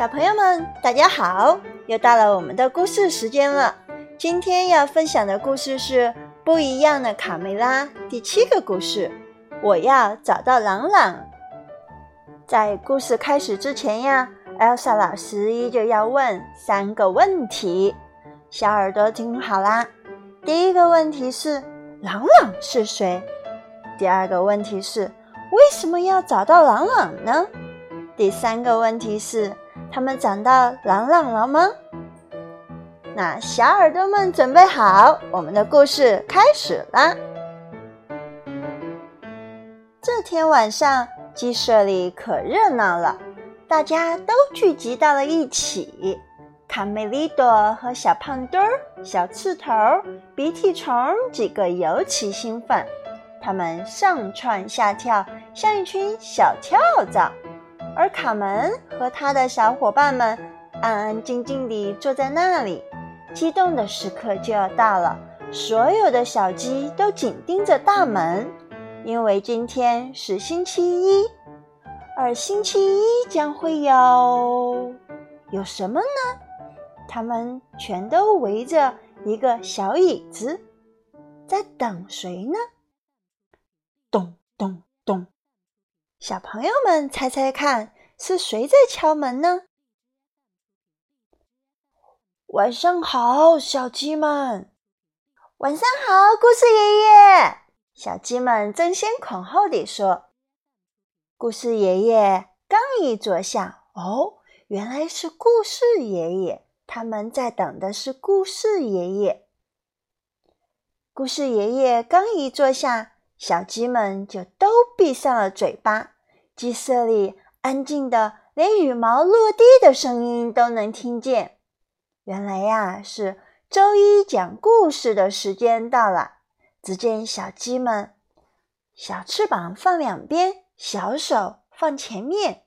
小朋友们，大家好！又到了我们的故事时间了。今天要分享的故事是《不一样的卡梅拉》第七个故事。我要找到朗朗。在故事开始之前呀，Elsa 老师依旧要问三个问题，小耳朵听好啦。第一个问题是：朗朗是谁？第二个问题是：为什么要找到朗朗呢？第三个问题是：他们找到朗朗了吗？那小耳朵们准备好，我们的故事开始啦！这天晚上，鸡舍里可热闹了，大家都聚集到了一起。卡梅利多和小胖墩儿、小刺头、鼻涕虫几个尤其兴奋，他们上蹿下跳，像一群小跳蚤。而卡门和他的小伙伴们安安静静地坐在那里。激动的时刻就要到了，所有的小鸡都紧盯着大门，因为今天是星期一，而星期一将会有有什么呢？他们全都围着一个小椅子，在等谁呢？咚咚咚！小朋友们猜猜看，是谁在敲门呢？晚上好，小鸡们。晚上好，故事爷爷。小鸡们争先恐后地说。故事爷爷刚一坐下，哦，原来是故事爷爷。他们在等的是故事爷爷。故事爷爷刚一坐下。小鸡们就都闭上了嘴巴，鸡舍里安静的连羽毛落地的声音都能听见。原来呀，是周一讲故事的时间到了。只见小鸡们，小翅膀放两边，小手放前面，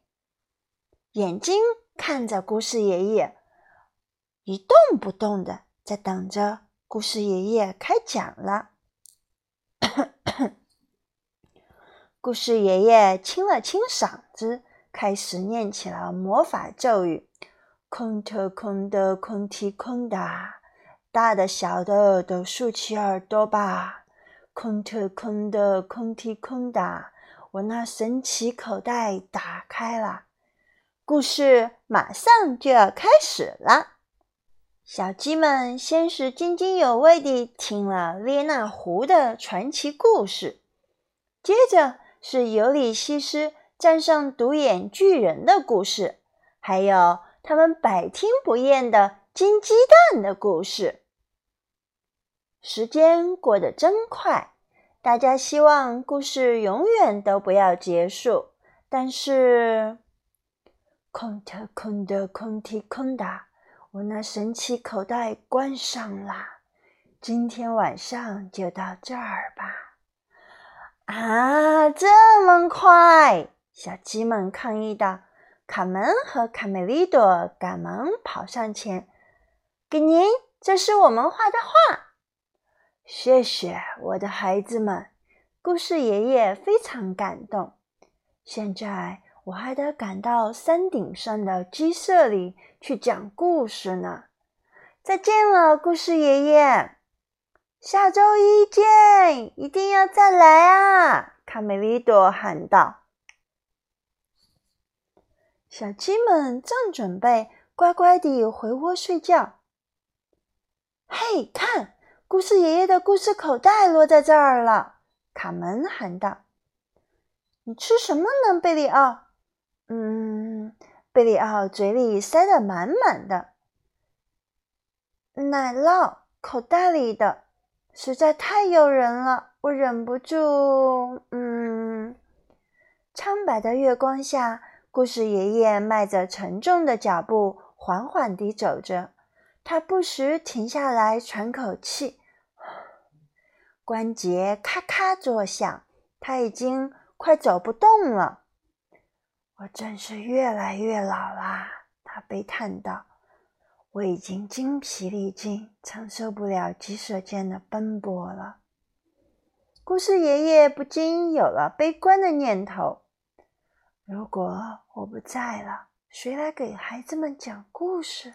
眼睛看着故事爷爷，一动不动的在等着故事爷爷开讲了。故事爷爷清了清嗓子，开始念起了魔法咒语：“空特空的空提空哒，大的小的都竖起耳朵吧。空特空的空提空哒，我那神奇口袋打开了。”故事马上就要开始了。小鸡们先是津津有味地听了列那狐的传奇故事，接着。是尤里西斯战胜独眼巨人的故事，还有他们百听不厌的金鸡蛋的故事。时间过得真快，大家希望故事永远都不要结束。但是，空的空的空提空的，我那神奇口袋关上了。今天晚上就到这儿吧。啊，这么快！小鸡们抗议道。卡门和卡梅利多赶忙跑上前，给您，这是我们画的画。谢谢，我的孩子们。故事爷爷非常感动。现在我还得赶到山顶上的鸡舍里去讲故事呢。再见了，故事爷爷。下周一见，一定要再来啊！卡梅利多喊道。小鸡们正准备乖乖地回窝睡觉。嘿，看，故事爷爷的故事口袋落在这儿了！卡门喊道。你吃什么呢，贝里奥？嗯，贝里奥嘴里塞得满满的。奶酪，口袋里的。实在太诱人了，我忍不住。嗯，苍白的月光下，故事爷爷迈着沉重的脚步，缓缓地走着。他不时停下来喘口气，关节咔咔作响。他已经快走不动了。我真是越来越老啦，他悲叹道。我已经精疲力尽，承受不了鸡舍间的奔波了。故事爷爷不禁有了悲观的念头：如果我不在了，谁来给孩子们讲故事？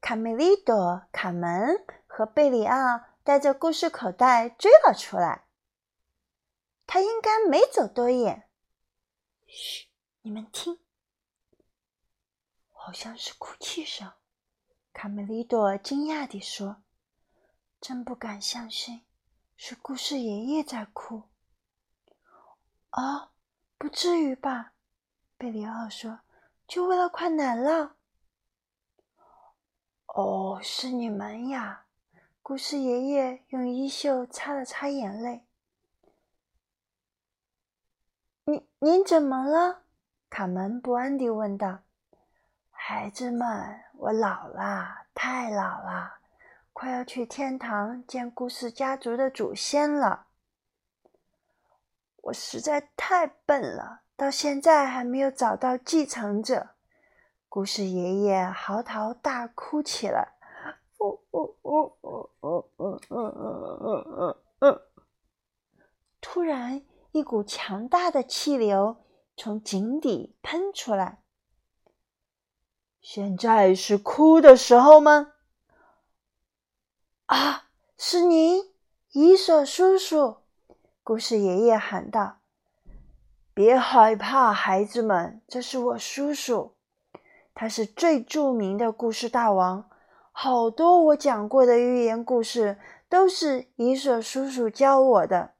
卡梅利多、卡门和贝里奥带着故事口袋追了出来。他应该没走多远。嘘，你们听，好像是哭泣声。卡梅利多惊讶地说：“真不敢相信，是故事爷爷在哭。”哦，不至于吧？贝里奥说：“就为了快奶酪。”哦，是你们呀！故事爷爷用衣袖擦了擦眼泪。您您怎么了？卡门不安地问道。孩子们，我老了，太老了，快要去天堂见故事家族的祖先了。我实在太笨了，到现在还没有找到继承者。故事爷爷嚎啕大哭起来。呜呜呜呜呜呜呜呜呜！突然，一股强大的气流从井底喷出来。现在是哭的时候吗？啊，是您，伊索叔叔！故事爷爷喊道：“别害怕，孩子们，这是我叔叔。”他是最著名的故事大王，好多我讲过的寓言故事都是伊索叔叔教我的。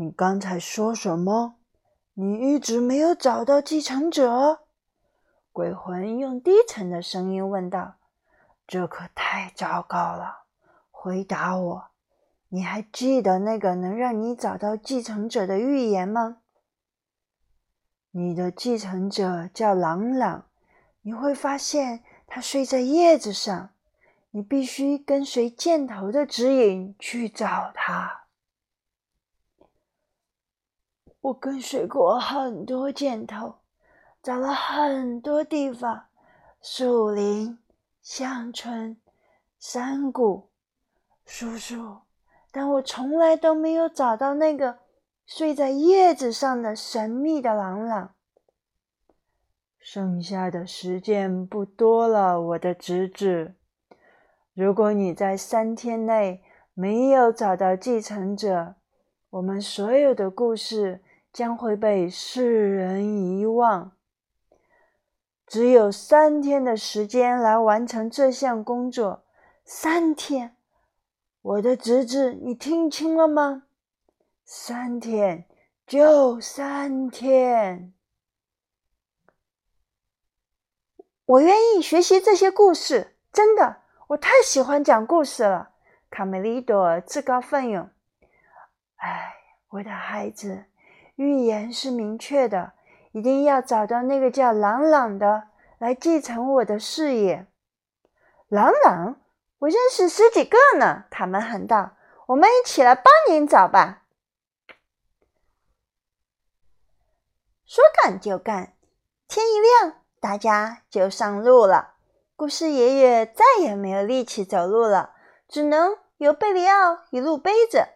你刚才说什么？你一直没有找到继承者？鬼魂用低沉的声音问道：“这可太糟糕了！回答我，你还记得那个能让你找到继承者的预言吗？”你的继承者叫朗朗，你会发现他睡在叶子上。你必须跟随箭头的指引去找他。我跟随过很多箭头，找了很多地方：树林、乡村、山谷，叔叔，但我从来都没有找到那个。睡在叶子上的神秘的朗朗。剩下的时间不多了，我的侄子。如果你在三天内没有找到继承者，我们所有的故事将会被世人遗忘。只有三天的时间来完成这项工作。三天，我的侄子，你听清了吗？三天，就三天。我愿意学习这些故事，真的，我太喜欢讲故事了。卡梅利多自告奋勇。哎，我的孩子，预言是明确的，一定要找到那个叫朗朗的来继承我的事业。朗朗，我认识十几个呢。卡门喊道：“我们一起来帮您找吧。”说干就干，天一亮，大家就上路了。故事爷爷再也没有力气走路了，只能由贝里奥一路背着，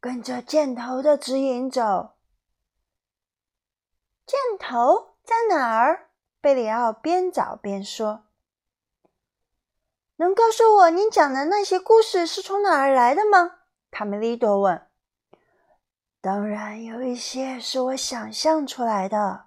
跟着箭头的指引走。箭头在哪儿？贝里奥边找边说：“能告诉我您讲的那些故事是从哪儿来的吗？”卡梅利多问。当然有一些是我想象出来的，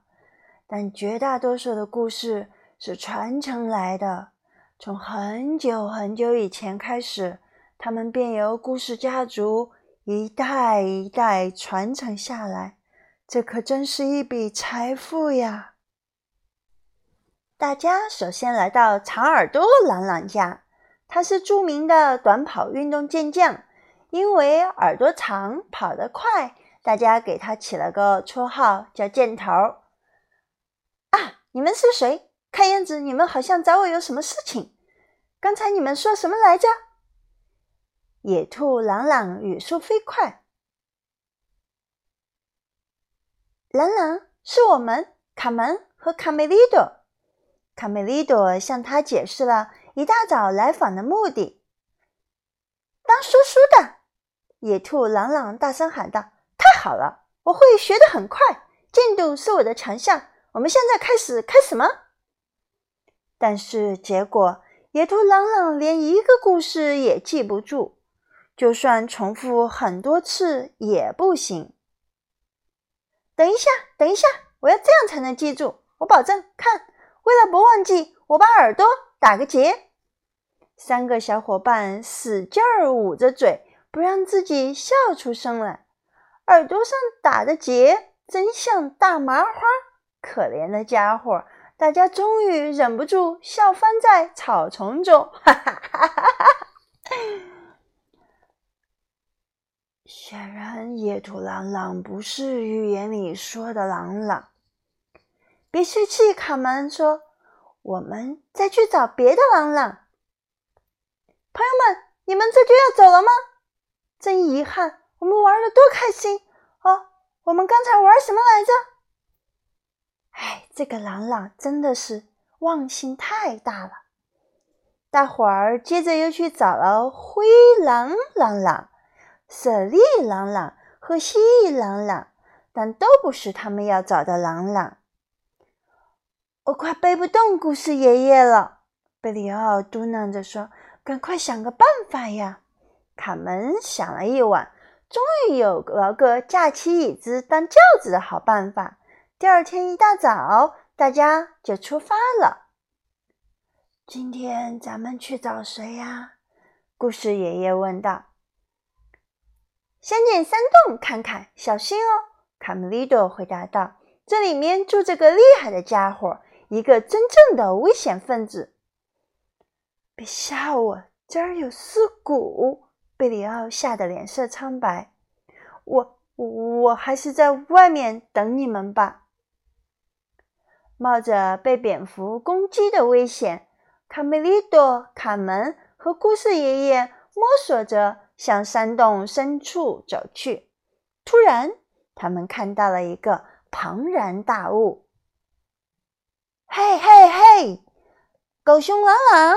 但绝大多数的故事是传承来的。从很久很久以前开始，他们便由故事家族一代一代传承下来。这可真是一笔财富呀！大家首先来到长耳朵朗朗家，他是著名的短跑运动健将，因为耳朵长，跑得快。大家给他起了个绰号，叫箭头。啊，你们是谁？看样子你们好像找我有什么事情。刚才你们说什么来着？野兔朗朗语速飞快。朗朗是我们卡门和卡梅利多。卡梅利多向他解释了一大早来访的目的。当叔叔的。野兔朗朗大声喊道：“太好了，我会学得很快，进度是我的强项。我们现在开始，开始吗？”但是结果，野兔朗朗连一个故事也记不住，就算重复很多次也不行。等一下，等一下，我要这样才能记住。我保证，看，为了不忘记，我把耳朵打个结。三个小伙伴使劲儿捂着嘴，不让自己笑出声来。耳朵上打的结真像大麻花，可怜的家伙！大家终于忍不住笑翻在草丛中，哈哈哈哈哈！显然，野兔朗朗不是预言里说的朗朗。别生气，卡门说：“我们再去找别的朗朗。”朋友们，你们这就要走了吗？真遗憾，我们玩的多开心哦！我们刚才玩什么来着？哎，这个朗朗真的是忘性太大了。大伙儿接着又去找了灰狼朗朗、舍利朗朗和蜥蜴朗朗，但都不是他们要找的朗朗。我快背不动故事爷爷了，贝里奥嘟囔着说。赶快想个办法呀！卡门想了一晚，终于有了个架起椅子当轿子的好办法。第二天一大早，大家就出发了。今天咱们去找谁呀？故事爷爷问道。先进山洞看看，小心哦！卡梅利多回答道：“这里面住着个厉害的家伙，一个真正的危险分子。”别吓我！这儿有尸骨。贝里奥吓得脸色苍白。我我还是在外面等你们吧。冒着被蝙蝠攻击的危险，卡梅利多、卡门和故事爷爷摸索着向山洞深处走去。突然，他们看到了一个庞然大物。嘿嘿嘿，狗熊朗朗！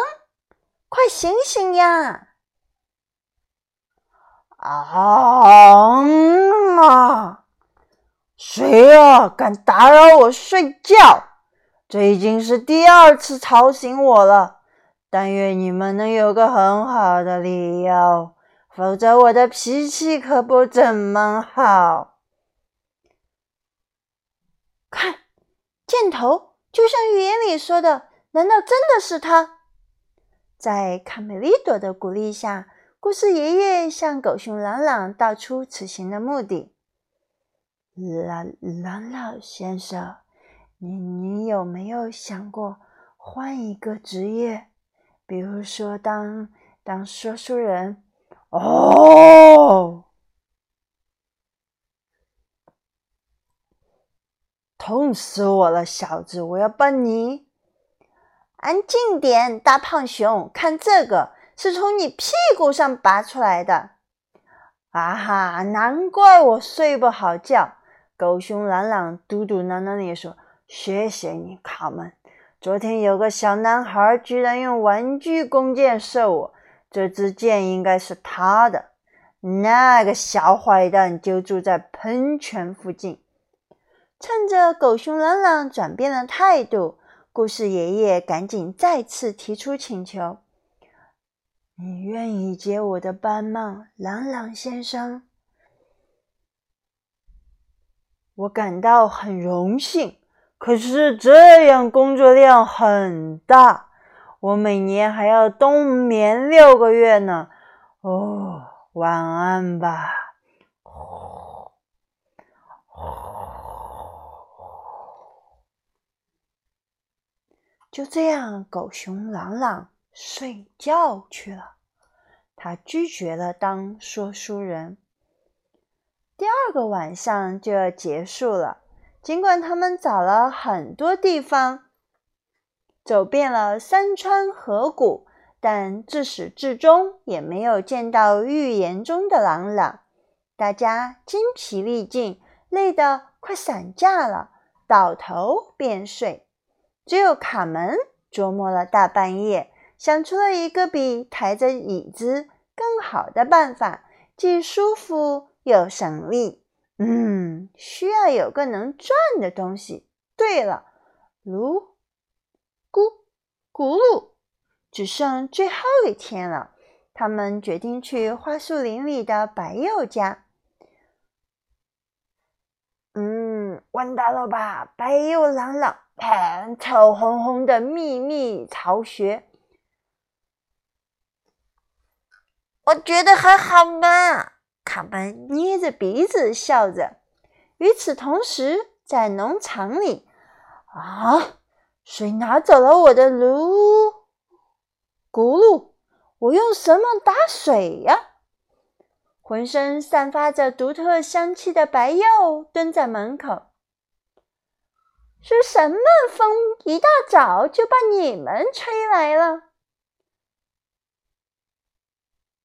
快醒醒呀！啊！谁呀？敢打扰我睡觉？这已经是第二次吵醒我了。但愿你们能有个很好的理由，否则我的脾气可不怎么好。看，箭头就像预言里说的，难道真的是他？在卡梅利多的鼓励下，故事爷爷向狗熊朗朗道出此行的目的。朗朗朗先生，你你有没有想过换一个职业，比如说当当说书人？哦，痛死我了，小子！我要帮你。安静点，大胖熊！看这个，是从你屁股上拔出来的。啊哈，难怪我睡不好觉。狗熊朗朗嘟嘟囔囔地说：“谢谢你，卡门。昨天有个小男孩居然用玩具弓箭射我，这支箭应该是他的。那个小坏蛋就住在喷泉附近。”趁着狗熊朗朗转变了态度。故事爷爷赶紧再次提出请求：“你愿意接我的班吗，朗朗先生？”我感到很荣幸，可是这样工作量很大，我每年还要冬眠六个月呢。哦，晚安吧。就这样，狗熊朗朗睡觉去了。他拒绝了当说书人。第二个晚上就要结束了。尽管他们找了很多地方，走遍了山川河谷，但自始至终也没有见到预言中的朗朗。大家精疲力尽，累得快散架了，倒头便睡。只有卡门琢磨了大半夜，想出了一个比抬着椅子更好的办法，既舒服又省力。嗯，需要有个能转的东西。对了，噜咕咕噜，只剩最后一天了。他们决定去花树林里的白鼬家。嗯，完蛋了吧？白鼬朗朗，看臭烘烘的秘密巢穴。我觉得还好嘛。卡门捏着鼻子笑着。与此同时，在农场里，啊，谁拿走了我的炉咕噜？我用什么打水呀？浑身散发着独特香气的白鼬蹲在门口。是什么风一大早就把你们吹来了？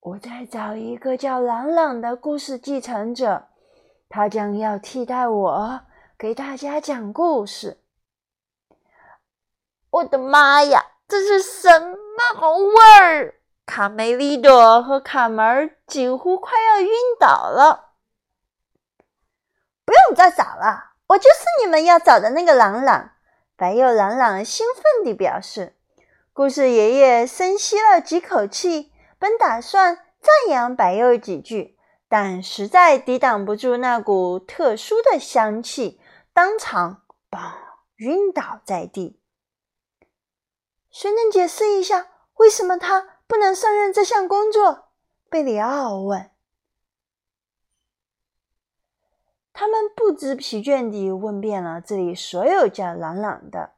我在找一个叫朗朗的故事继承者，他将要替代我给大家讲故事。我的妈呀，这是什么味儿？卡梅利多和卡门几乎快要晕倒了。不用再找了，我就是你们要找的那个朗朗。白鼬朗朗兴奋地表示。故事爷爷深吸了几口气，本打算赞扬白鼬几句，但实在抵挡不住那股特殊的香气，当场“嘣”晕倒在地。谁能解释一下为什么他？不能胜任这项工作，贝里奥问。他们不知疲倦地问遍了这里所有叫朗朗的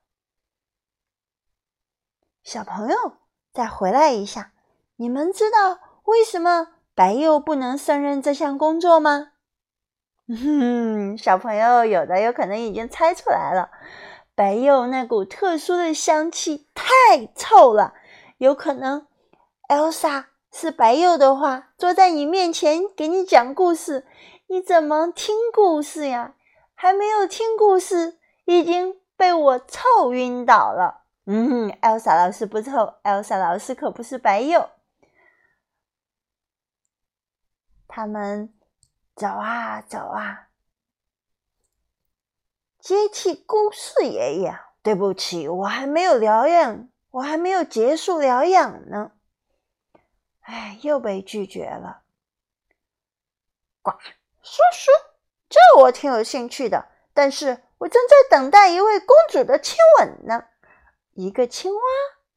小朋友。再回来一下，你们知道为什么白鼬不能胜任这项工作吗？哼，小朋友有的有可能已经猜出来了。白柚那股特殊的香气太臭了，有可能。Elsa 是白柚的话，坐在你面前给你讲故事，你怎么听故事呀？还没有听故事，已经被我臭晕倒了。嗯，Elsa 老师不臭，Elsa 老师可不是白柚。他们走啊走啊，接替故事爷爷。对不起，我还没有疗养，我还没有结束疗养呢。哎，又被拒绝了。呱，叔叔，这我挺有兴趣的，但是我正在等待一位公主的亲吻呢。一个青蛙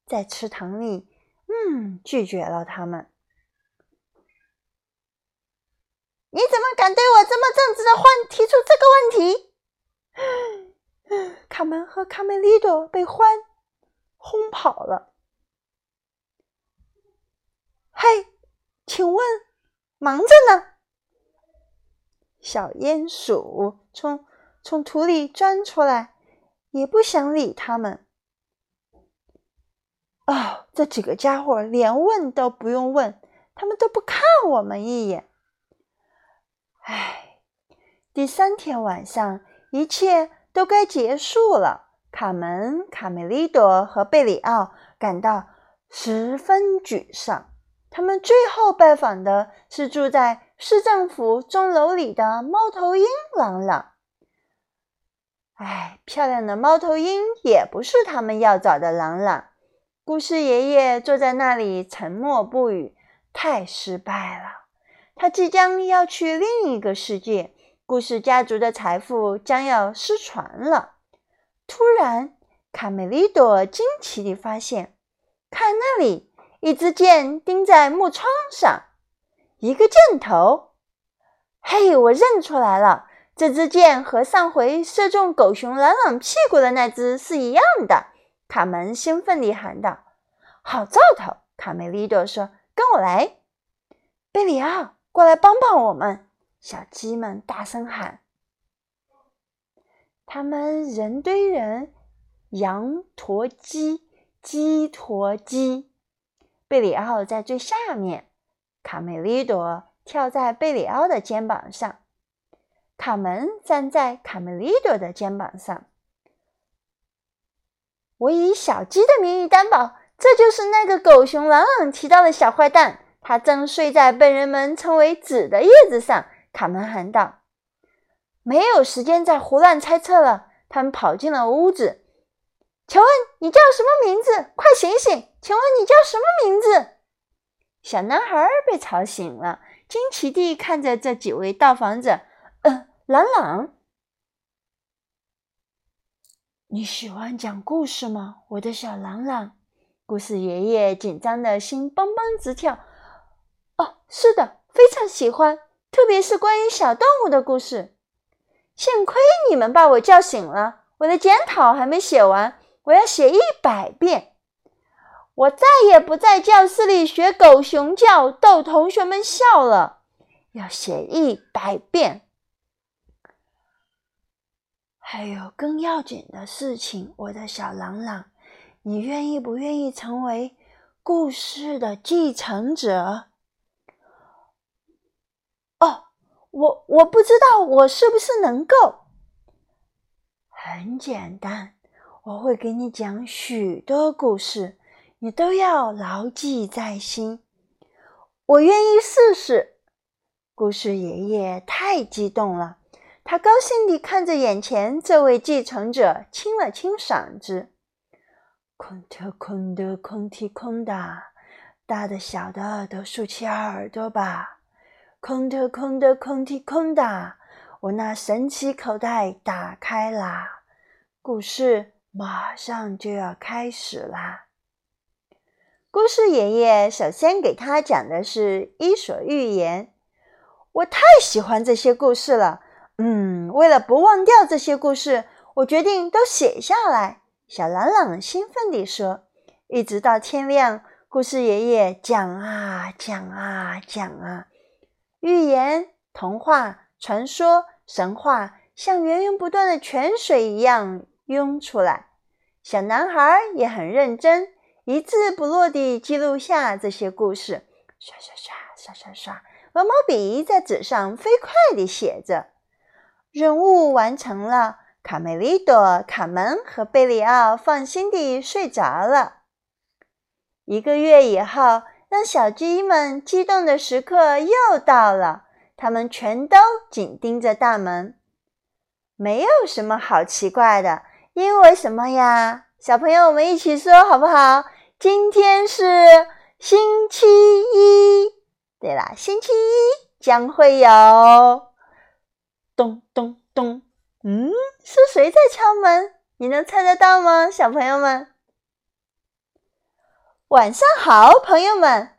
在池塘里，嗯，拒绝了他们。你怎么敢对我这么正直的獾提出这个问题？卡门和卡梅利多被獾轰跑了。嘿，请问，忙着呢？小鼹鼠从从土里钻出来，也不想理他们。哦，这几个家伙连问都不用问，他们都不看我们一眼。唉，第三天晚上，一切都该结束了。卡门、卡梅利多和贝里奥感到十分沮丧。他们最后拜访的是住在市政府钟楼里的猫头鹰朗朗。哎，漂亮的猫头鹰也不是他们要找的朗朗。故事爷爷坐在那里沉默不语，太失败了。他即将要去另一个世界，故事家族的财富将要失传了。突然，卡梅利多惊奇地发现，看那里。一支箭钉在木窗上，一个箭头。嘿，我认出来了，这支箭和上回射中狗熊朗朗屁股的那只是一样的。卡门兴奋地喊道：“好兆头！”卡梅利多说：“跟我来，贝里奥，过来帮帮我们！”小鸡们大声喊。他们人堆人，羊驮鸡，鸡驮鸡。贝里奥在最下面，卡梅利多跳在贝里奥的肩膀上，卡门站在卡梅利多的肩膀上。我以小鸡的名义担保，这就是那个狗熊朗朗提到的小坏蛋，他正睡在被人们称为“纸”的叶子上。卡门喊道：“没有时间再胡乱猜测了。”他们跑进了屋子。请问你叫什么名字？快醒醒！请问你叫什么名字？小男孩被吵醒了，惊奇地看着这几位到访者。呃，朗朗，你喜欢讲故事吗，我的小朗朗？故事爷爷紧张的心蹦蹦直跳。哦，是的，非常喜欢，特别是关于小动物的故事。幸亏你们把我叫醒了，我的检讨还没写完。我要写一百遍，我再也不在教室里学狗熊叫逗同学们笑了。要写一百遍。还有更要紧的事情，我的小朗朗，你愿意不愿意成为故事的继承者？哦，我我不知道我是不是能够。很简单。我会给你讲许多故事，你都要牢记在心。我愿意试试。故事爷爷太激动了，他高兴地看着眼前这位继承者，清了清嗓子：“空的空的空提空的，大的小的都竖起耳朵吧。空的空的空的空的，我那神奇口袋打开啦。故事。”马上就要开始啦！故事爷爷首先给他讲的是《伊索寓言》。我太喜欢这些故事了，嗯，为了不忘掉这些故事，我决定都写下来。小朗朗兴奋地说：“一直到天亮，故事爷爷讲啊讲啊讲啊，寓言、童话、传说、神话，像源源不断的泉水一样。”涌出来，小男孩也很认真，一字不落地记录下这些故事。刷刷刷刷刷刷，鹅毛笔在纸上飞快地写着。任务完成了，卡梅利多、卡门和贝里奥放心地睡着了。一个月以后，让小鸡们激动的时刻又到了，它们全都紧盯着大门。没有什么好奇怪的。因为什么呀？小朋友，我们一起说好不好？今天是星期一。对了，星期一将会有咚咚咚。嗯，是谁在敲门？你能猜得到吗？小朋友们，晚上好，朋友们。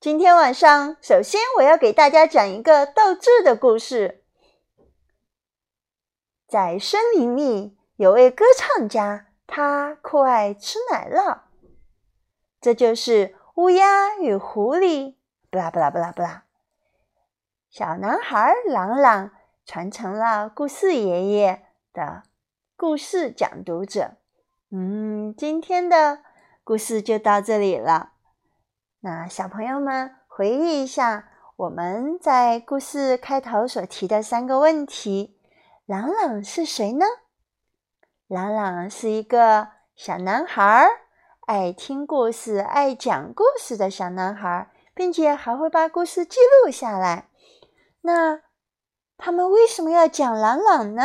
今天晚上，首先我要给大家讲一个斗智的故事，在森林里。有位歌唱家，他酷爱吃奶酪。这就是乌鸦与狐狸。不啦不啦不啦不啦。小男孩朗朗传承了故事爷爷的故事讲读者。嗯，今天的故事就到这里了。那小朋友们回忆一下，我们在故事开头所提的三个问题：朗朗是谁呢？朗朗是一个小男孩，爱听故事、爱讲故事的小男孩，并且还会把故事记录下来。那他们为什么要讲朗朗呢？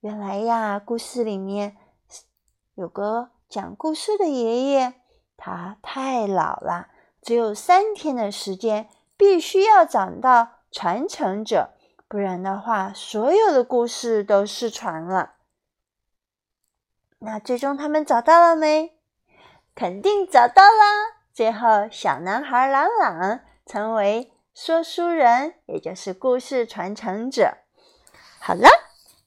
原来呀，故事里面有个讲故事的爷爷，他太老了，只有三天的时间，必须要找到传承者。不然的话，所有的故事都失传了。那最终他们找到了没？肯定找到啦！最后，小男孩朗朗成为说书人，也就是故事传承者。好了，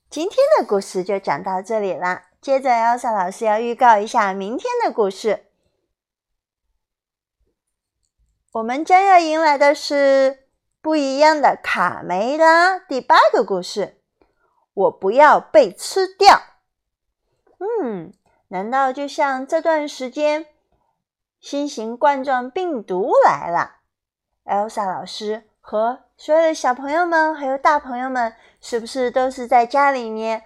今天的故事就讲到这里啦。接着，Elsa 老师要预告一下明天的故事。我们将要迎来的是。不一样的卡梅拉第八个故事，我不要被吃掉。嗯，难道就像这段时间新型冠状病毒来了？Elsa 老师和所有的小朋友们还有大朋友们，是不是都是在家里面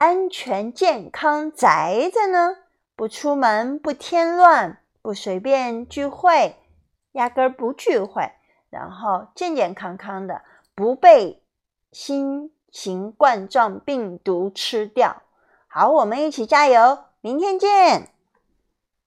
安全健康宅着呢？不出门，不添乱，不随便聚会，压根儿不聚会，然后健健康康的，不被新型冠状病毒吃掉。好，我们一起加油，明天见。